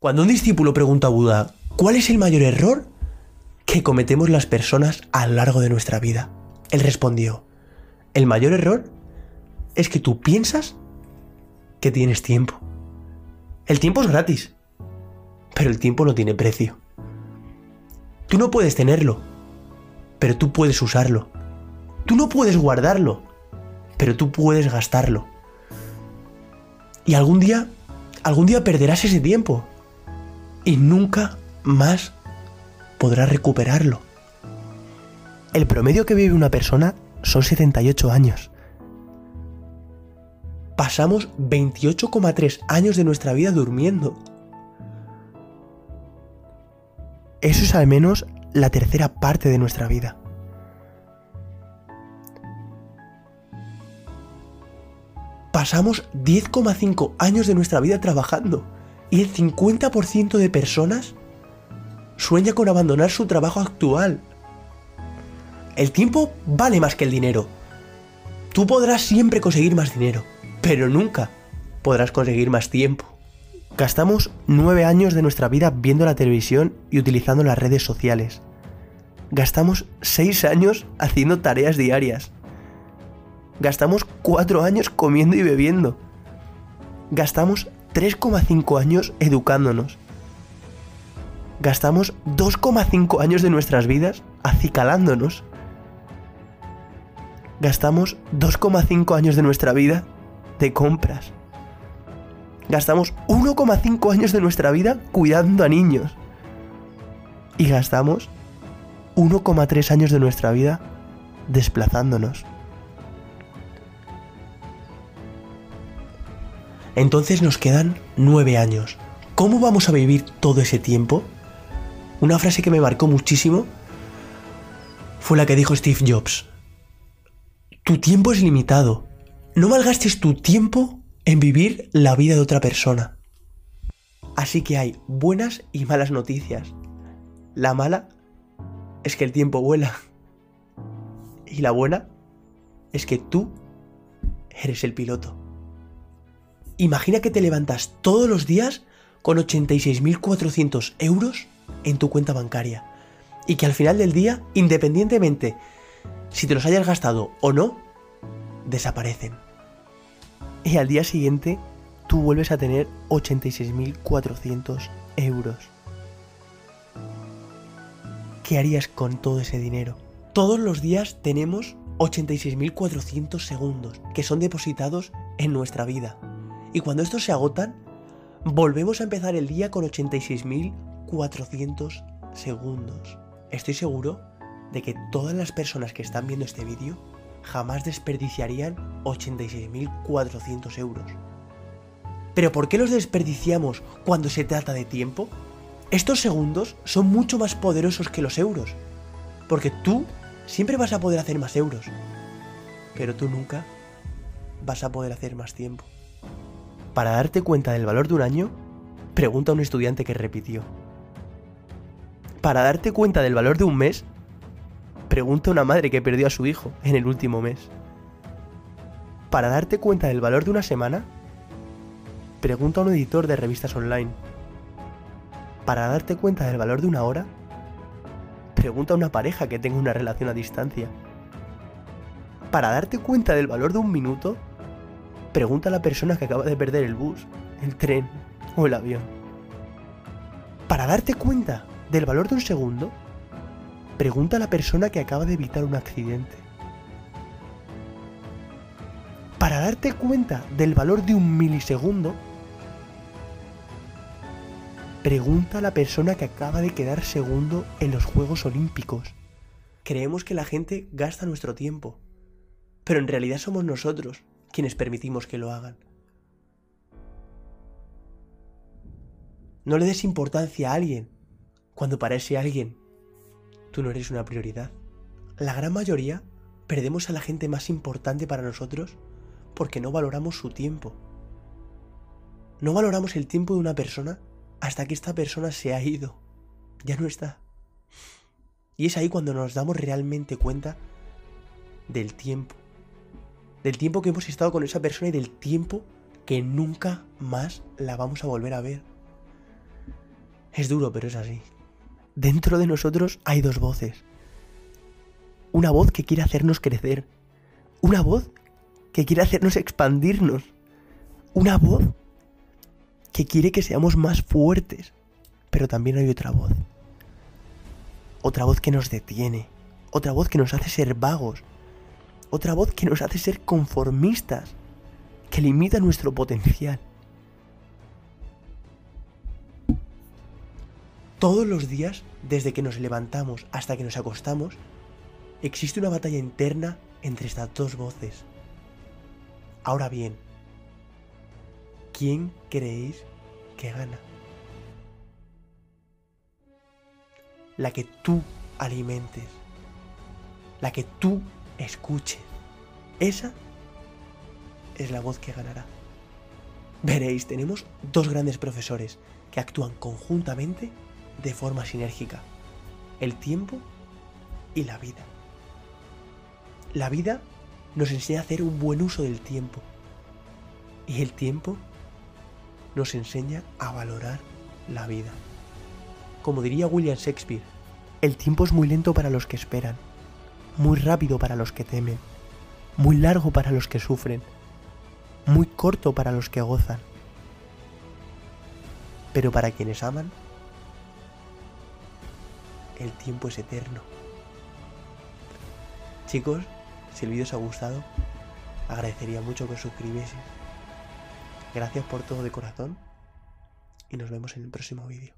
Cuando un discípulo pregunta a Buda, ¿cuál es el mayor error que cometemos las personas a lo largo de nuestra vida? Él respondió, el mayor error es que tú piensas que tienes tiempo. El tiempo es gratis, pero el tiempo no tiene precio. Tú no puedes tenerlo, pero tú puedes usarlo. Tú no puedes guardarlo, pero tú puedes gastarlo. Y algún día, algún día perderás ese tiempo y nunca más podrás recuperarlo. El promedio que vive una persona son 78 años. Pasamos 28,3 años de nuestra vida durmiendo. Eso es al menos la tercera parte de nuestra vida. Pasamos 10,5 años de nuestra vida trabajando y el 50% de personas sueña con abandonar su trabajo actual. El tiempo vale más que el dinero. Tú podrás siempre conseguir más dinero, pero nunca podrás conseguir más tiempo. Gastamos nueve años de nuestra vida viendo la televisión y utilizando las redes sociales. Gastamos seis años haciendo tareas diarias. Gastamos cuatro años comiendo y bebiendo. Gastamos 3,5 años educándonos. Gastamos 2,5 años de nuestras vidas acicalándonos. Gastamos 2,5 años de nuestra vida de compras. Gastamos 1,5 años de nuestra vida cuidando a niños. Y gastamos 1,3 años de nuestra vida desplazándonos. Entonces nos quedan nueve años. ¿Cómo vamos a vivir todo ese tiempo? Una frase que me marcó muchísimo fue la que dijo Steve Jobs. Tu tiempo es limitado. No malgastes tu tiempo en vivir la vida de otra persona. Así que hay buenas y malas noticias. La mala es que el tiempo vuela. Y la buena es que tú eres el piloto. Imagina que te levantas todos los días con 86.400 euros en tu cuenta bancaria y que al final del día, independientemente si te los hayas gastado o no, desaparecen. Y al día siguiente tú vuelves a tener 86.400 euros. ¿Qué harías con todo ese dinero? Todos los días tenemos 86.400 segundos que son depositados en nuestra vida. Y cuando estos se agotan, volvemos a empezar el día con 86.400 segundos. Estoy seguro de que todas las personas que están viendo este vídeo jamás desperdiciarían 86.400 euros. Pero ¿por qué los desperdiciamos cuando se trata de tiempo? Estos segundos son mucho más poderosos que los euros. Porque tú siempre vas a poder hacer más euros. Pero tú nunca vas a poder hacer más tiempo. Para darte cuenta del valor de un año, pregunta a un estudiante que repitió. Para darte cuenta del valor de un mes, pregunta a una madre que perdió a su hijo en el último mes. Para darte cuenta del valor de una semana, pregunta a un editor de revistas online. Para darte cuenta del valor de una hora, pregunta a una pareja que tenga una relación a distancia. Para darte cuenta del valor de un minuto, Pregunta a la persona que acaba de perder el bus, el tren o el avión. Para darte cuenta del valor de un segundo, pregunta a la persona que acaba de evitar un accidente. Para darte cuenta del valor de un milisegundo, pregunta a la persona que acaba de quedar segundo en los Juegos Olímpicos. Creemos que la gente gasta nuestro tiempo, pero en realidad somos nosotros quienes permitimos que lo hagan. No le des importancia a alguien cuando para ese alguien tú no eres una prioridad. La gran mayoría perdemos a la gente más importante para nosotros porque no valoramos su tiempo. No valoramos el tiempo de una persona hasta que esta persona se ha ido. Ya no está. Y es ahí cuando nos damos realmente cuenta del tiempo del tiempo que hemos estado con esa persona y del tiempo que nunca más la vamos a volver a ver. Es duro, pero es así. Dentro de nosotros hay dos voces. Una voz que quiere hacernos crecer. Una voz que quiere hacernos expandirnos. Una voz que quiere que seamos más fuertes. Pero también hay otra voz. Otra voz que nos detiene. Otra voz que nos hace ser vagos. Otra voz que nos hace ser conformistas. Que limita nuestro potencial. Todos los días, desde que nos levantamos hasta que nos acostamos, existe una batalla interna entre estas dos voces. Ahora bien, ¿quién creéis que gana? La que tú alimentes, la que tú escuches. Esa es la voz que ganará. Veréis, tenemos dos grandes profesores que actúan conjuntamente de forma sinérgica. El tiempo y la vida. La vida nos enseña a hacer un buen uso del tiempo. Y el tiempo nos enseña a valorar la vida. Como diría William Shakespeare, el tiempo es muy lento para los que esperan, muy rápido para los que temen, muy largo para los que sufren, muy corto para los que gozan. Pero para quienes aman, el tiempo es eterno. Chicos, si el vídeo os ha gustado, agradecería mucho que os suscribieseis. Gracias por todo de corazón y nos vemos en el próximo vídeo.